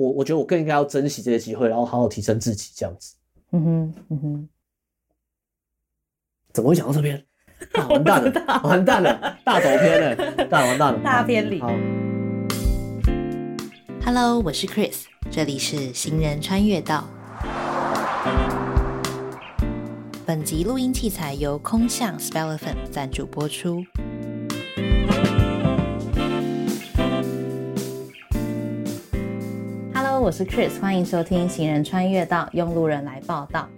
我我觉得我更应该要珍惜这些机会，然后好好提升自己，这样子。嗯哼，嗯哼，怎么会讲到这边？啊完蛋了，完蛋了，大走偏了，大完蛋了，大偏离好，Hello，我是 Chris，这里是行人穿越道。本集录音器材由空巷 Spelephant 赞助播出。我是 Chris，欢迎收听《行人穿越道》，用路人来报道。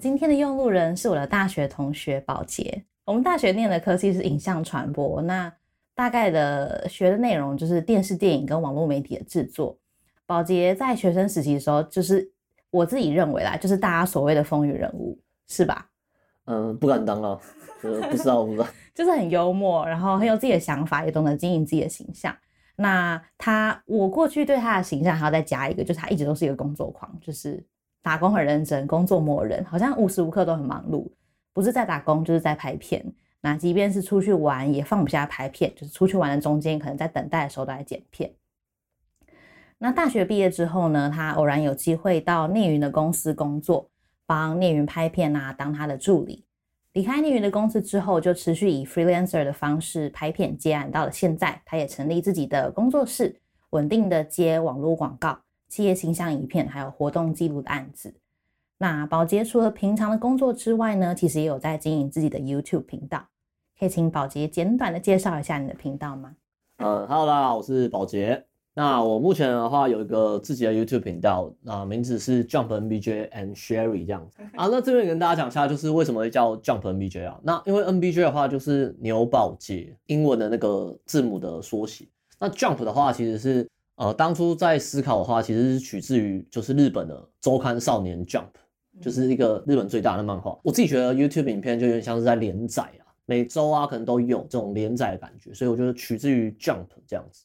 今天的用路人是我的大学同学宝洁。我们大学念的科系是影像传播，那大概的学的内容就是电视、电影跟网络媒体的制作。宝洁在学生时期的时候，就是我自己认为啦，就是大家所谓的风云人物，是吧？嗯，不敢当了，呃，不知道，不知道。就是很幽默，然后很有自己的想法，也懂得经营自己的形象。那他，我过去对他的形象还要再加一个，就是他一直都是一个工作狂，就是打工很认真，工作磨人，好像无时无刻都很忙碌，不是在打工就是在拍片。那即便是出去玩，也放不下拍片，就是出去玩的中间，可能在等待的时候都在剪片。那大学毕业之后呢，他偶然有机会到聂云的公司工作，帮聂云拍片啊，当他的助理。离开聂云的公司之后，就持续以 freelancer 的方式拍片接案，到了现在，他也成立自己的工作室，稳定的接网络广告、企业形象影片，还有活动记录的案子。那宝洁除了平常的工作之外呢，其实也有在经营自己的 YouTube 频道。可以请宝洁简短的介绍一下你的频道吗？嗯，Hello，大家好，我是宝洁。那我目前的话有一个自己的 YouTube 频道，啊名字是 Jump NBJ and Sherry 这样子啊。那这边跟大家讲一下，就是为什么会叫 Jump NBJ 啊？那因为 NBJ 的话就是牛宝洁英文的那个字母的缩写。那 Jump 的话其实是呃当初在思考的话，其实是取自于就是日本的周刊少年 Jump，就是一个日本最大的漫画。我自己觉得 YouTube 影片就有点像是在连载啊，每周啊可能都有这种连载的感觉，所以我觉得取自于 Jump 这样子。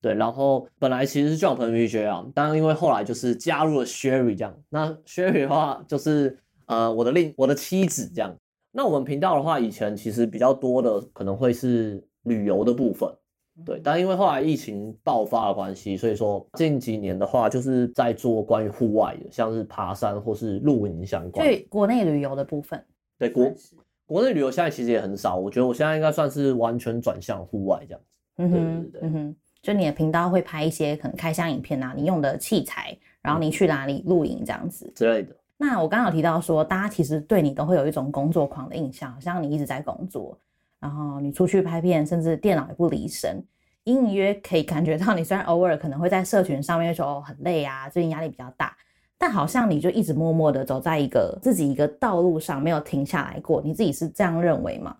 对，然后本来其实是 Jump NVJ 啊，当然因为后来就是加入了 Sherry 这样，那 Sherry 的话就是呃我的另我的妻子这样。那我们频道的话，以前其实比较多的可能会是旅游的部分，对，但因为后来疫情爆发的关系，所以说近几年的话，就是在做关于户外的，像是爬山或是露营相关。对，国内旅游的部分。对国国内旅游现在其实也很少，我觉得我现在应该算是完全转向户外这样子。嗯哼，对对对嗯哼，就你的频道会拍一些可能开箱影片啊，你用的器材，然后你去哪里露营这样子。之类的。那我刚刚有提到说，大家其实对你都会有一种工作狂的印象，好像你一直在工作，然后你出去拍片，甚至电脑也不离身，隐隐约可以感觉到你虽然偶尔可能会在社群上面说哦很累啊，最近压力比较大，但好像你就一直默默的走在一个自己一个道路上，没有停下来过。你自己是这样认为吗？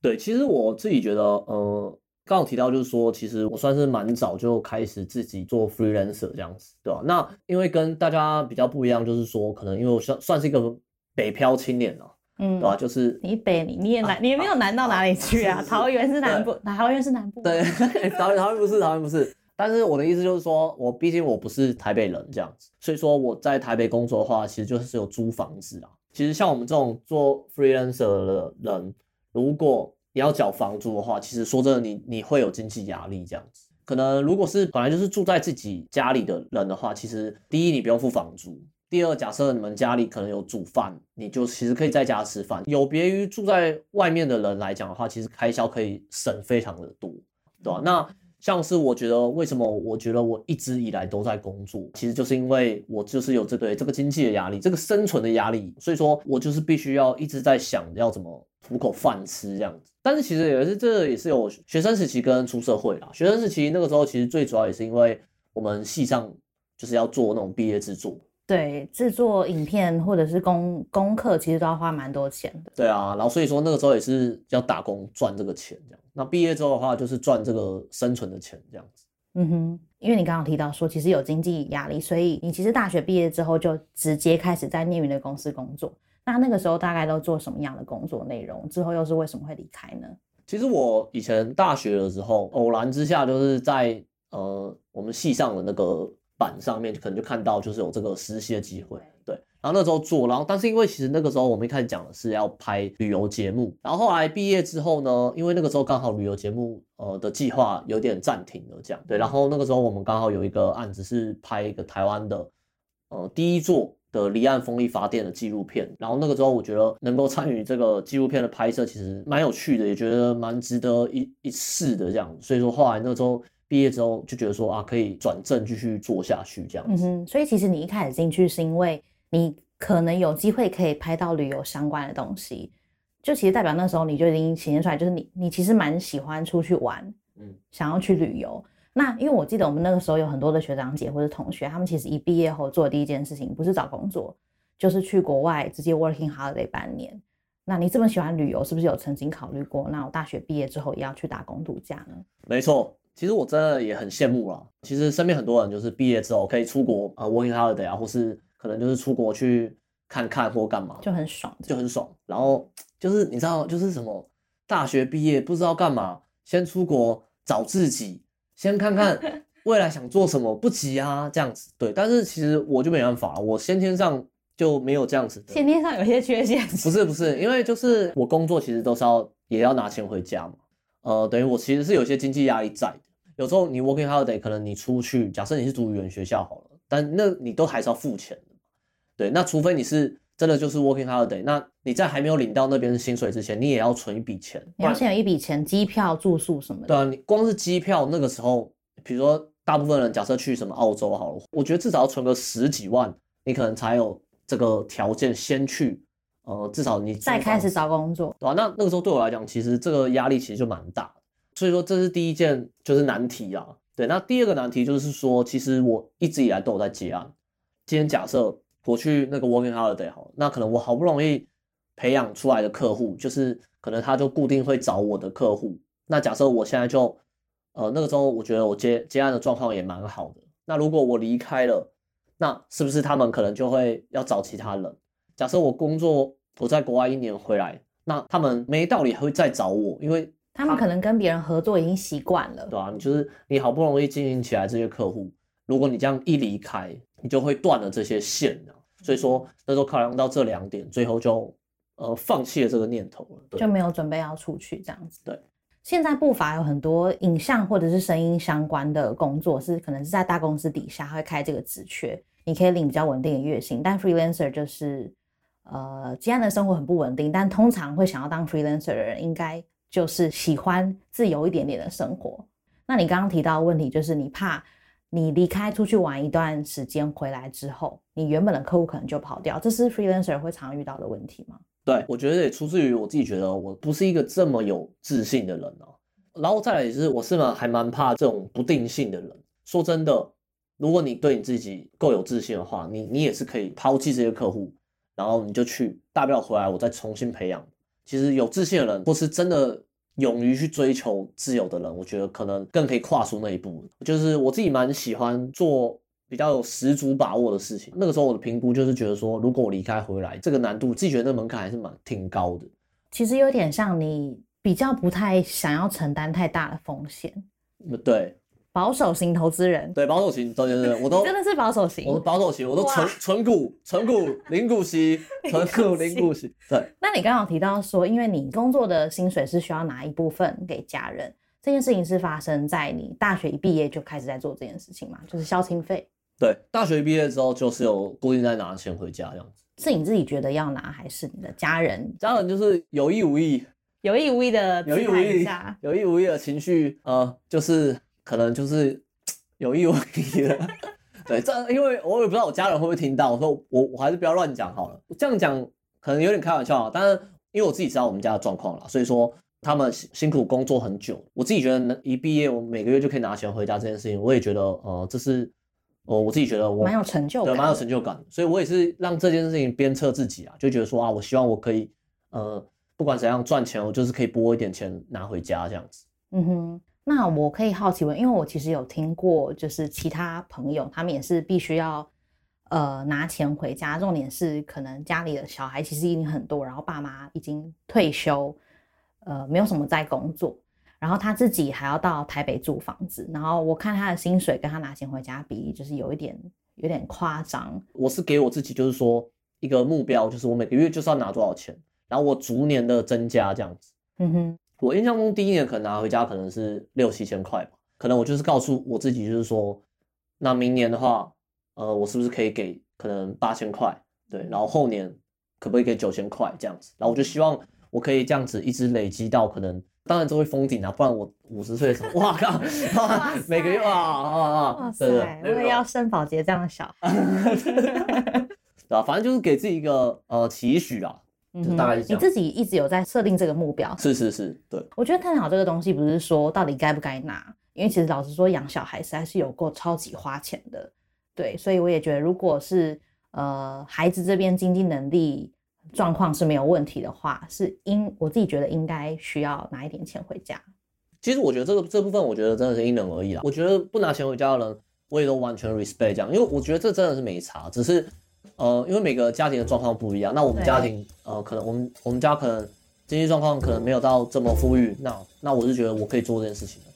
对，其实我自己觉得，呃，刚好提到就是说，其实我算是蛮早就开始自己做 freelancer 这样子，对吧？那因为跟大家比较不一样，就是说，可能因为我算算是一个北漂青年了，嗯对吧？就是你北你你也南，你也没有南到哪里去啊？是是是桃园是南部，桃园是南部。对，桃园 桃园不是桃园不是，但是我的意思就是说，我毕竟我不是台北人这样子，所以说我在台北工作的话，其实就是有租房子啊。其实像我们这种做 freelancer 的人，如果你要缴房租的话，其实说真的你，你会有经济压力这样子。可能如果是本来就是住在自己家里的人的话，其实第一你不用付房租，第二假设你们家里可能有煮饭，你就其实可以在家吃饭。有别于住在外面的人来讲的话，其实开销可以省非常的多，对吧、那像是我觉得为什么我觉得我一直以来都在工作，其实就是因为我就是有这对这个经济的压力，这个生存的压力，所以说我就是必须要一直在想要怎么糊口饭吃这样子。但是其实也是这也是有学生时期跟出社会啦。学生时期那个时候其实最主要也是因为我们系上就是要做那种毕业制作，对，制作影片或者是功功课，其实都要花蛮多钱的。对啊，然后所以说那个时候也是要打工赚这个钱这样。那毕业之后的话，就是赚这个生存的钱这样子。嗯哼，因为你刚刚提到说，其实有经济压力，所以你其实大学毕业之后就直接开始在聂云的公司工作。那那个时候大概都做什么样的工作内容？之后又是为什么会离开呢？其实我以前大学的时候，偶然之下就是在呃我们系上的那个板上面，可能就看到就是有这个实习的机会，对。然后那时候做，然后但是因为其实那个时候我们一开始讲的是要拍旅游节目，然后后来毕业之后呢，因为那个时候刚好旅游节目呃的计划有点暂停了，这样对，然后那个时候我们刚好有一个案子是拍一个台湾的呃第一座的离岸风力发电的纪录片，然后那个时候我觉得能够参与这个纪录片的拍摄，其实蛮有趣的，也觉得蛮值得一一试的这样，所以说后来那时候毕业之后就觉得说啊可以转正继续做下去这样。嗯哼，所以其实你一开始进去是因为你可能有机会可以拍到旅游相关的东西，就其实代表那时候你就已经显现出来，就是你你其实蛮喜欢出去玩，嗯，想要去旅游。那因为我记得我们那个时候有很多的学长姐或者同学，他们其实一毕业后做的第一件事情不是找工作，就是去国外直接 working holiday 半年。那你这么喜欢旅游，是不是有曾经考虑过，那我大学毕业之后也要去打工度假呢？没错，其实我真的也很羡慕啦。其实身边很多人就是毕业之后可以出国呃 working holiday 啊，或是可能就是出国去看看或干嘛，就很爽，就很爽。然后就是你知道，就是什么大学毕业不知道干嘛，先出国找自己，先看看 未来想做什么，不急啊，这样子。对，但是其实我就没办法，我先天上就没有这样子的。先天上有些缺陷。不是不是，因为就是我工作其实都是要也要拿钱回家嘛，呃，等于我其实是有些经济压力在的。有时候你 working holiday，可能你出去，假设你是读语言学校好了，但那你都还是要付钱的。对，那除非你是真的就是 working holiday，那你在还没有领到那边的薪水之前，你也要存一笔钱。你要先有一笔钱，机票、住宿什么的。对啊，你光是机票那个时候，比如说大部分人假设去什么澳洲好了，我觉得至少要存个十几万，你可能才有这个条件先去。呃，至少你再开始找工作，对吧、那那个时候对我来讲，其实这个压力其实就蛮大的。所以说这是第一件就是难题啊。对，那第二个难题就是说，其实我一直以来都有在接案。今天假设我去那个 working holiday 好了，那可能我好不容易培养出来的客户，就是可能他就固定会找我的客户。那假设我现在就呃那个时候我觉得我接接案的状况也蛮好的。那如果我离开了，那是不是他们可能就会要找其他人？假设我工作我在国外一年回来，那他们没道理还会再找我，因为他们可能跟别人合作已经习惯了，对啊，你就是你好不容易经营起来这些客户，如果你这样一离开，你就会断了这些线啊。所以说那时候考量到这两点，最后就呃放弃了这个念头了。对就没有准备要出去这样子。对，现在步伐有很多影像或者是声音相关的工作，是可能是在大公司底下会开这个职缺，你可以领比较稳定的月薪，但 freelancer 就是呃，既然的生活很不稳定，但通常会想要当 freelancer 的人，应该就是喜欢自由一点点的生活。那你刚刚提到的问题，就是你怕你离开出去玩一段时间回来之后，你原本的客户可能就跑掉，这是 freelancer 会常遇到的问题吗？对，我觉得也出自于我自己觉得我不是一个这么有自信的人啊。然后再来也是我是蛮还蛮怕这种不定性的人。说真的，如果你对你自己够有自信的话，你你也是可以抛弃这些客户，然后你就去，大不了回来我再重新培养。其实有自信的人，或是真的勇于去追求自由的人，我觉得可能更可以跨出那一步。就是我自己蛮喜欢做比较有十足把握的事情。那个时候我的评估就是觉得说，如果我离开回来，这个难度自己觉得那门槛还是蛮挺高的。其实有点像你比较不太想要承担太大的风险，呃对保守型投资人，对，保守型，对对对，我都真的是保守型我。都保守型，我都哇纯纯股、纯股 零股息、纯股零股息。对，那你刚刚有提到说，因为你工作的薪水是需要拿一部分给家人，这件事情是发生在你大学一毕业就开始在做这件事情嘛？就是消清费，对，大学毕业之后就是有固定在拿钱回家这样子。是你自己觉得要拿，还是你的家人家人就是有意无意、有意无意的有意无意下？、有意无意的情绪，呃，就是可能就是 有意无意的。对，这因为我也不知道我家人会不会听到，我说我我还是不要乱讲好了。这样讲可能有点开玩笑啊，但是因为我自己知道我们家的状况了，所以说他们辛辛苦工作很久，我自己觉得能一毕业我每个月就可以拿钱回家这件事情，我也觉得呃这是呃我自己觉得我蛮有成就对，感，蛮有成就感。所以我也是让这件事情鞭策自己啊，就觉得说啊，我希望我可以呃不管怎样赚钱，我就是可以拨一点钱拿回家这样子。嗯哼，那我可以好奇问，因为我其实有听过，就是其他朋友他们也是必须要呃拿钱回家，重点是可能家里的小孩其实已经很多，然后爸妈已经退休，呃没有什么在工作，然后他自己还要到台北租房子，然后我看他的薪水跟他拿钱回家比，就是有一点有点夸张。我是给我自己就是说，一个目标，就是我每个月就是要拿多少钱，然后我逐年的增加这样子。嗯哼，我印象中第一年可能拿回家可能是六七千块吧，可能我就是告诉我自己，就是说，那明年的话，呃，我是不是可以给可能八千块？对，然后后年可不可以给九千块这样子？然后我就希望我可以这样子一直累积到可能，当然这会封顶啊，不然我五十岁的时候，哇靠，每个月哇啊啊哇，对对我也要生保洁这样的小孩。对吧？反正就是给自己一个呃期许啊，就大概你自己一直有在设定这个目标。是是是，对，我觉得探讨这个东西不是说到底该不该拿，因为其实老实说，养小孩实在是有够超级花钱的。对，所以我也觉得，如果是呃孩子这边经济能力状况是没有问题的话，是应我自己觉得应该需要拿一点钱回家。其实我觉得这个这部分，我觉得真的是因人而异啦。我觉得不拿钱回家的人，我也都完全 respect 这样，因为我觉得这真的是没差，只是呃，因为每个家庭的状况不一样。那我们家庭呃，可能我们我们家可能经济状况可能没有到这么富裕，那那我是觉得我可以做这件事情的。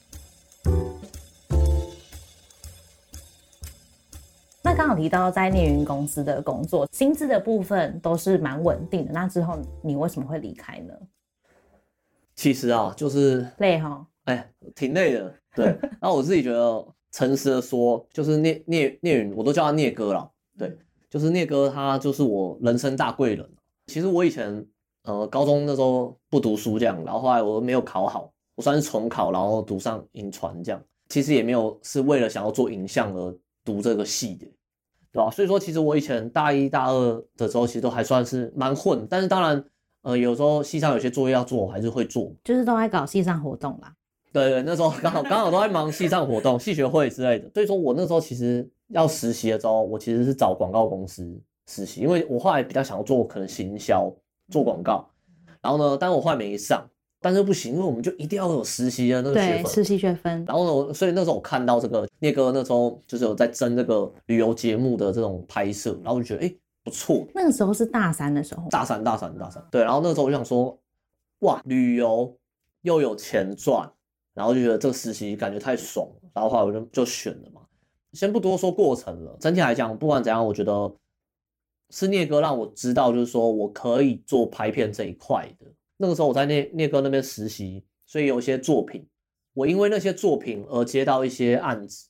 那刚好提到在猎云公司的工作，薪资的部分都是蛮稳定的。那之后你为什么会离开呢？其实啊，就是累哈，哎，挺累的。对，那我自己觉得，诚实的说，就是聂聂聂云，我都叫他聂哥了。对，就是聂哥，他就是我人生大贵人。其实我以前呃高中那时候不读书这样，然后后来我没有考好，我算是重考，然后读上影传这样。其实也没有是为了想要做影像而读这个系的，对吧？所以说，其实我以前大一大二的时候，其实都还算是蛮混，但是当然，呃，有时候系上有些作业要做，我还是会做。就是都在搞线上活动啦。对对，那时候刚好刚好都在忙系上活动、系学会之类的，所以说我那时候其实要实习的时候，我其实是找广告公司实习，因为我后来比较想要做可能行销、做广告，然后呢，但是我后来没上，但是不行，因为我们就一定要有实习的那个学对，分。实习学分。然后呢，我所以那时候我看到这个聂哥那时候就是有在争这个旅游节目的这种拍摄，然后我就觉得哎不错，那个时候是大三的时候，大三大三大三，对，然后那时候我就想说，哇，旅游又有钱赚，然后就觉得这个实习感觉太爽了，然后后来我就就选了嘛。先不多说过程了，整体来讲，不管怎样，我觉得是聂哥让我知道，就是说我可以做拍片这一块的。那个时候我在聂聂哥那边实习，所以有一些作品，我因为那些作品而接到一些案子。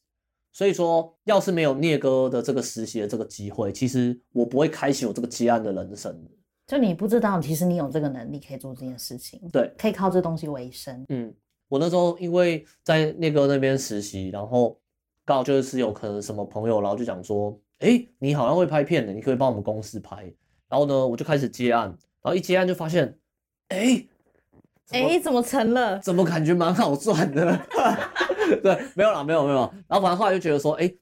所以说，要是没有聂哥的这个实习的这个机会，其实我不会开启我这个接案的人生的。就你不知道，其实你有这个能力可以做这件事情，对，可以靠这东西为生。嗯，我那时候因为在聂哥那边实习，然后刚好就是有可能什么朋友，然后就讲说，哎，你好像会拍片的，你可以帮我们公司拍。然后呢，我就开始接案，然后一接案就发现，哎，哎，怎么成了？怎么感觉蛮好赚的？对，没有啦，没有没有。然后反正后来就觉得说，哎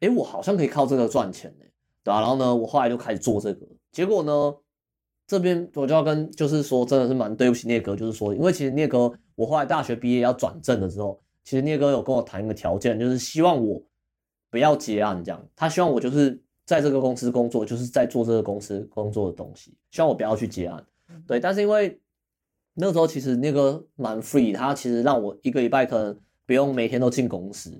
哎，我好像可以靠这个赚钱呢，对吧、然后呢，我后来就开始做这个，结果呢，这边我就要跟就是说，真的是蛮对不起聂哥，就是说，因为其实聂哥我后来大学毕业要转正的时候，其实聂哥有跟我谈一个条件，就是希望我不要结案这样，他希望我就是在这个公司工作，就是在做这个公司工作的东西，希望我不要去结案。对，但是因为那个时候其实那个蛮 free，他其实让我一个礼拜可能不用每天都进公司，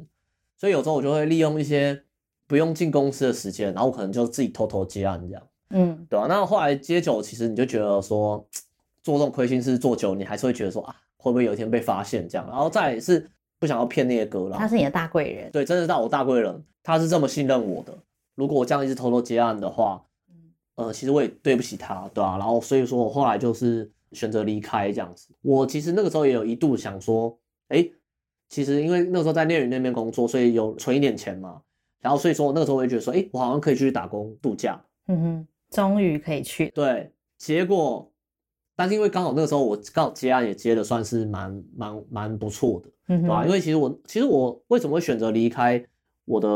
所以有时候我就会利用一些不用进公司的时间，然后可能就自己偷偷接案这样，嗯，对啊、那后来接久，其实你就觉得说 做这种亏心事做久，你还是会觉得说啊，会不会有一天被发现这样，然后再来是不想要骗那些哥啦，他是你的大贵人。对，真的是我大贵人，他是这么信任我的。如果我这样一直偷偷接案的话，呃，其实我也对不起他，对吧、然后所以说我后来就是选择离开这样子。我其实那个时候也有一度想说，哎，其实因为那个时候在猎人那边工作，所以有存一点钱嘛。然后所以说我那个时候我也觉得说，哎，我好像可以去打工度假。嗯哼，终于可以去。对，结果，但是因为刚好那个时候我刚好接案也接的算是蛮蛮蛮不错的。嗯对吧、哼，因为其实我其实我为什么会选择离开我的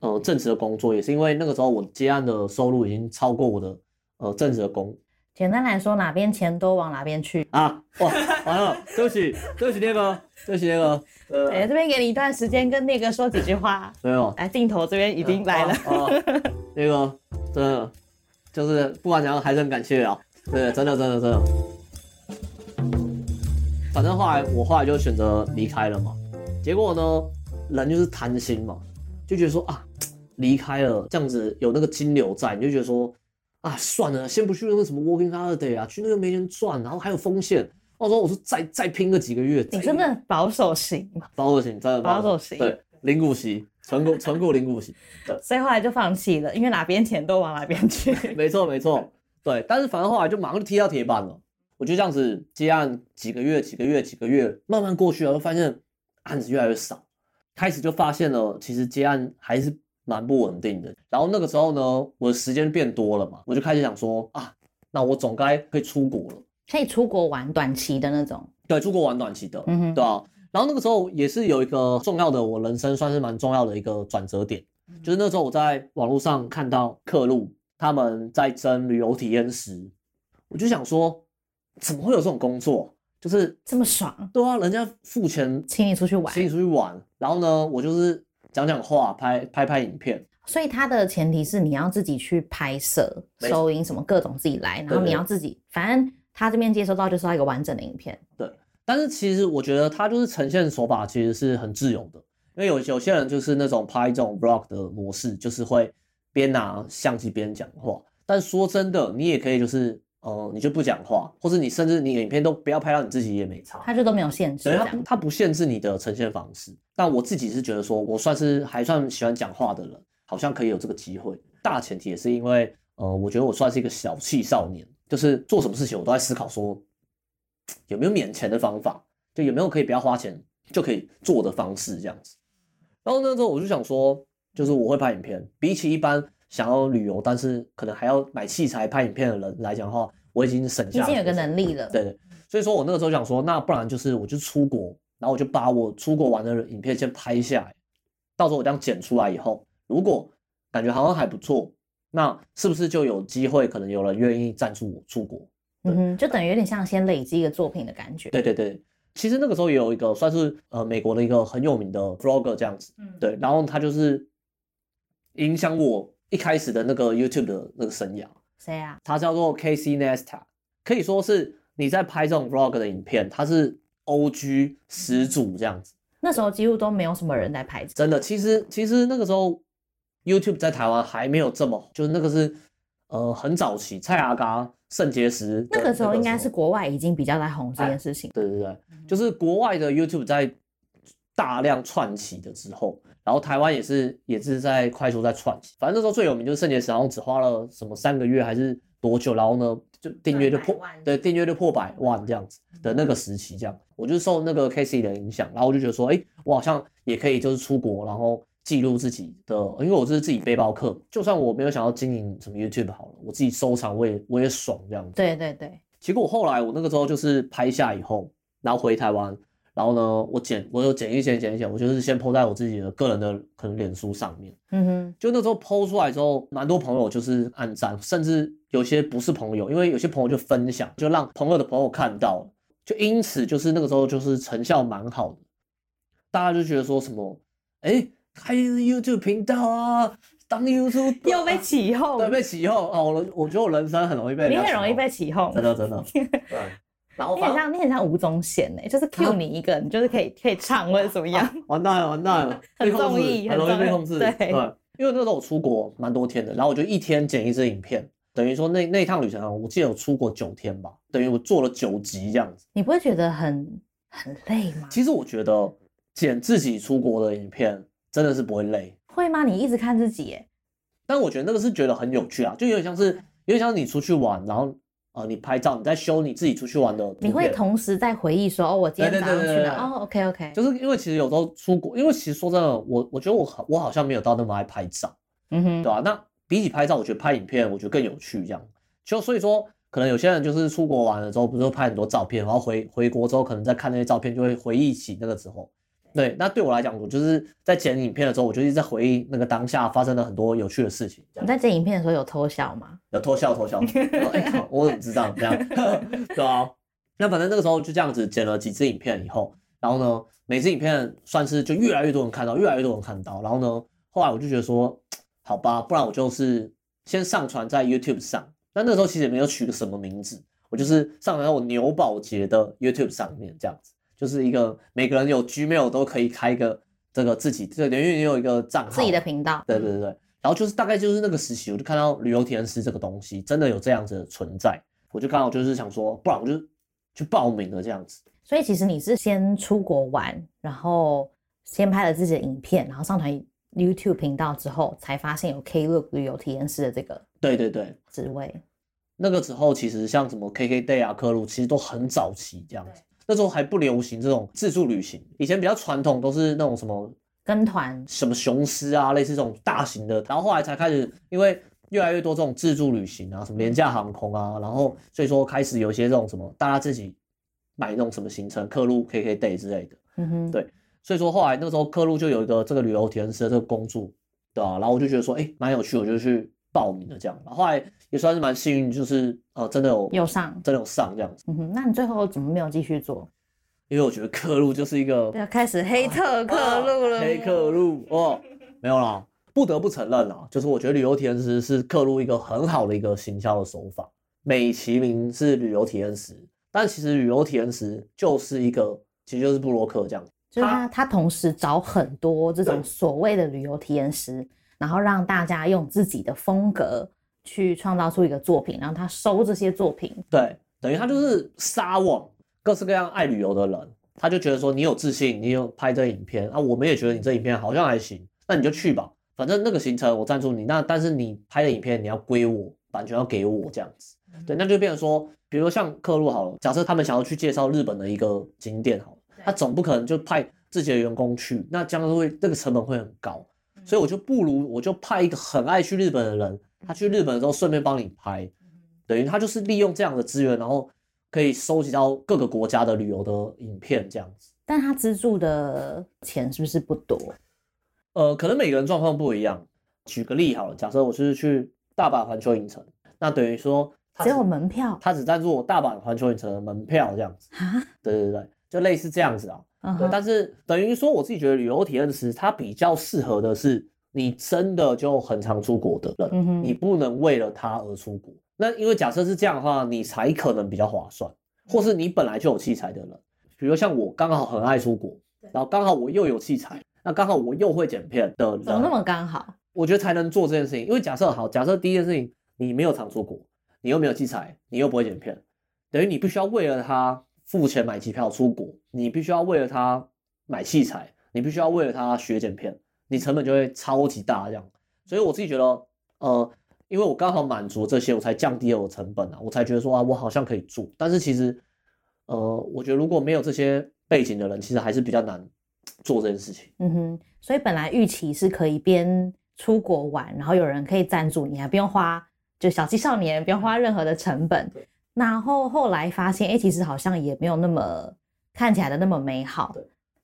呃正职的工作，也是因为那个时候我接案的收入已经超过我的呃正职的工简单来说，哪边钱多往哪边去。啊哇完了，对不起对不起那个对不起那个呃对，这边给你一段时间跟那个说几句话。没有来，镜头这边已经来了。啊啊那个真的就是不管怎样还是很感谢啊，对，真的真的真的。反正后来我后来就选择离开了嘛，结果呢，人就是贪心嘛，就觉得说啊，离开了这样子有那个金流在，你就觉得说啊，算了，先不去那个什么 working holiday 啊，去那个没人赚，然后还有风险。我说我说再再拼个几个月，你真的保守型，保守型，真的保守。型，对，零股息，纯股纯股零股息，所以后来就放弃了，因为哪边钱都往哪边去。没错没错，对，但是反正后来就马上就踢到铁板了。我就这样子接案几个月几个月几个月，慢慢过去了，就发现案子越来越少，开始就发现了其实接案还是蛮不稳定的。然后那个时候呢，我的时间变多了嘛，我就开始想说啊，那我总该可以出国了。可以出国玩短期的那种，对，出国玩短期的，嗯哼，对啊。然后那个时候也是有一个重要的，我人生算是蛮重要的一个转折点，就是那时候我在网络上看到客路他们在争旅游体验师，我就想说，怎么会有这种工作？就是这么爽？对啊，人家付钱请你出去玩，请你出去玩，然后呢，我就是讲讲话，拍拍拍影片。所以它的前提是你要自己去拍摄、收音什么各种自己来，然后你要自己，反正。他这边接收到就是要一个完整的影片，对。但是其实我觉得他就是呈现手法其实是很自由的，因为有有些人就是那种拍这种 vlog 的模式，就是会边拿相机边讲话。但说真的，你也可以就是，呃，你就不讲话，或者你甚至你影片都不要拍到你自己也没差，他就都没有限制。他他不限制你的呈现方式。但我自己是觉得说，我算是还算喜欢讲话的人，好像可以有这个机会。大前提也是因为，呃，我觉得我算是一个小气少年。就是做什么事情，我都在思考说有没有免钱的方法，就有没有可以不要花钱就可以做的方式这样子。然后那时候我就想说，就是我会拍影片，比起一般想要旅游但是可能还要买器材拍影片的人来讲的话，我已经省下，已经有个能力了。对对，所以说我那个时候想说，那不然就是我就出国，然后我就把我出国玩的影片先拍下来，到时候我这样剪出来以后，如果感觉好像还不错。那是不是就有机会？可能有人愿意赞助我出国，嗯哼，就等于有点像先累积一个作品的感觉。对对对，其实那个时候也有一个算是呃美国的一个很有名的 vlogger 这样子，嗯，对，然后他就是影响我一开始的那个 YouTube 的那个生涯。谁啊？他叫做 Casey Nesta，可以说是你在拍这种 vlog 的影片，他是 OG 始祖这样子。那时候几乎都没有什么人在拍，真的。其实其实那个时候。YouTube 在台湾还没有这么，就是那个是，呃，很早期，蔡阿嘎、肾结石那个时候应该是国外已经比较在红这件事情。对对对，就是国外的 YouTube 在大量串起的之后，然后台湾也是也是在快速在串起。反正那时候最有名就是圣洁石，好像只花了什么三个月还是多久，然后呢就订阅就破，对，订阅就破百万这样子的那个时期，这样我就受那个 Casey 的影响，然后我就觉得说，哎，我好像也可以就是出国，然后。记录自己的，因为我这是自己背包客，就算我没有想要经营什么 YouTube 好了，我自己收藏我也我也爽这样子。对对对。结果后来我那个时候就是拍下以后，然后回台湾，然后呢我剪，我有剪一剪剪一剪，我就是先 PO 在我自己的个人的可能脸书上面。嗯哼。就那时候 PO 出来之后，蛮多朋友就是按赞，甚至有些不是朋友，因为有些朋友就分享，就让朋友的朋友看到，就因此就是那个时候就是成效蛮好的，大家就觉得说什么，哎。开 YouTube 频道啊，当 YouTube 又被起哄，对，被起哄哦。我我觉得我人生很容易被你很容易被起哄，真的真的。对，你很像你很像吴宗宪哎，就是 Q 你一个，你就是可以可以唱或者怎么样。完蛋了完蛋了，很容易很容易被控制。对，因为那时候我出国蛮多天的，然后我就一天剪一支影片，等于说那那一趟旅程啊，我记得我出国九天吧，等于我做了九集这样子。你不会觉得很很累吗？其实我觉得剪自己出国的影片。真的是不会累，会吗？你一直看自己耶？但我觉得那个是觉得很有趣啊，就有点像是，有点像是你出去玩，然后呃，你拍照，你在修你自己出去玩的。你会同时在回忆说，哦，我今天早上去了，哦，OK OK。就是因为其实有时候出国，因为其实说真的，我我觉得我我好像没有到那么爱拍照，嗯哼，对吧？那比起拍照，我觉得拍影片我觉得更有趣，这样。就所以说，可能有些人就是出国玩了之后，不是拍很多照片，然后回回国之后，可能在看那些照片，就会回忆起那个时候。对，那对我来讲，我就是在剪影片的时候，我就一直在回忆那个当下发生了很多有趣的事情。你在剪影片的时候有偷笑吗？有偷笑，偷笑。哎，我怎么知道这样？对啊。那反正那个时候就这样子剪了几支影片以后，然后呢，每支影片算是就越来越多人看到，越来越多人看到。然后呢，后来我就觉得说，好吧，不然我就是先上传在 YouTube 上。那那个时候其实也没有取个什么名字，我就是上传到我牛宝杰的 YouTube 上面这样子。就是一个每个人有 Gmail 都可以开一个这个自己，这等于你有一个账号，自己的频道。对对对对，然后就是大概就是那个时期，我就看到旅游体验师这个东西真的有这样子的存在，我就刚好就是想说，不然我就去报名了这样子。所以其实你是先出国玩，然后先拍了自己的影片，然后上传 YouTube 频道之后，才发现有 Klook 旅游体验师的这个对对对，职位。那个时候其实像什么 KK Day 啊、科鲁，其实都很早期这样子。那时候还不流行这种自助旅行，以前比较传统都是那种什么跟团，什么雄狮啊，类似这种大型的，然后后来才开始，因为越来越多这种自助旅行啊，什么廉价航空啊，然后所以说开始有一些这种什么大家自己买那种什么行程，客路 KK Day 之类的，嗯哼，对所以说后来那时候客路就有一个这个旅游体验师的这个工作，对啊，然后我就觉得说，哎，蛮有趣，我就去报名的这样，然后后来也算是蛮幸运，就是呃真的有有上，真的有上这样子，嗯哼，那你最后怎么没有继续做？因为我觉得客路就是一个要开始黑特客路了，黑客路哦，没有啦，不得不承认啦，就是我觉得旅游体验师是客路一个很好的一个行销的手法，美其名是旅游体验师，但其实旅游体验师就是一个，其实就是布洛克这样，就是他他同时找很多这种所谓的旅游体验师，然后让大家用自己的风格去创造出一个作品，然后他收这些作品，对，等于他就是撒网。各式各样爱旅游的人，他就觉得说你有自信，你有拍这影片啊，我们也觉得你这影片好像还行，那你就去吧，反正那个行程我赞助你，那但是你拍的影片你要归我，版权要给我这样子，对，那就变成说，比如说像客路好了，假设他们想要去介绍日本的一个景点好了，他总不可能就派自己的员工去，那将会这个成本会很高，所以我就不如我就派一个很爱去日本的人，他去日本的时候顺便帮你拍，等于他就是利用这样的资源，然后。可以收集到各个国家的旅游的影片，这样子。但他资助的钱是不是不多？呃，可能每个人状况不一样。举个例好了，假设我是去大阪环球影城，那等于说只有门票，他只赞助我大阪环球影城的门票这样子啊？对对对，就类似这样子啊。对，但是等于说我自己觉得旅游体验师他比较适合的是你真的就很常出国的人，你不能为了他而出国。那因为假设是这样的话，你才可能比较划算，或是你本来就有器材的人，比如像我刚好很爱出国，然后刚好我又有器材，那刚好我又会剪片的人，怎么那么刚好？我觉得才能做这件事情。因为假设好，假设第一件事情你没有常出国，你又没有器材，你又不会剪片，等于你必须要为了他付钱买机票出国，你必须要为了他买器材，你必须要为了他学剪片，你成本就会超级大这样。所以我自己觉得，呃。因为我刚好满足这些，我才降低了我成本啊，我才觉得说啊，我好像可以做。但是其实，呃，我觉得如果没有这些背景的人，其实还是比较难做这件事情。嗯哼，所以本来预期是可以边出国玩，然后有人可以赞助你，还不用花就小鸡少年不用花任何的成本。然后后来发现，哎，其实好像也没有那么看起来的那么美好。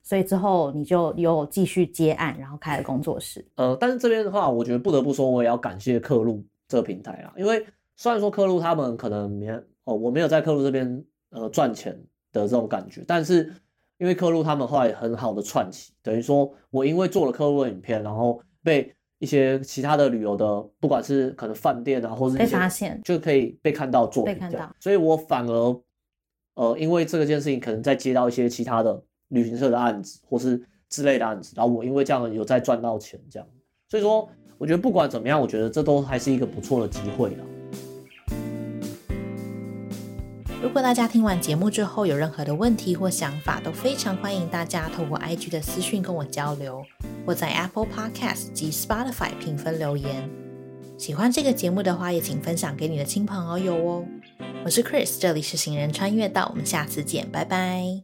所以之后你就又继续接案，然后开了工作室。呃，但是这边的话，我觉得不得不说，我也要感谢客路。这个平台啊，因为虽然说客路他们可能没哦，我没有在客路这边呃赚钱的这种感觉，但是因为客路他们后来很好的串起，等于说我因为做了客路的影片，然后被一些其他的旅游的，不管是可能饭店啊，或是被发现，就可以被看到作品，所以我反而呃因为这个件事情，可能在接到一些其他的旅行社的案子，或是之类的案子，然后我因为这样有在赚到钱，这样，所以说。我觉得不管怎么样，我觉得这都还是一个不错的机会了。如果大家听完节目之后有任何的问题或想法，都非常欢迎大家透过 IG 的私讯跟我交流，或在 Apple Podcast 及 Spotify 评分留言。喜欢这个节目的话，也请分享给你的亲朋好友哦。我是 Chris，这里是行人穿越道，我们下次见，拜拜。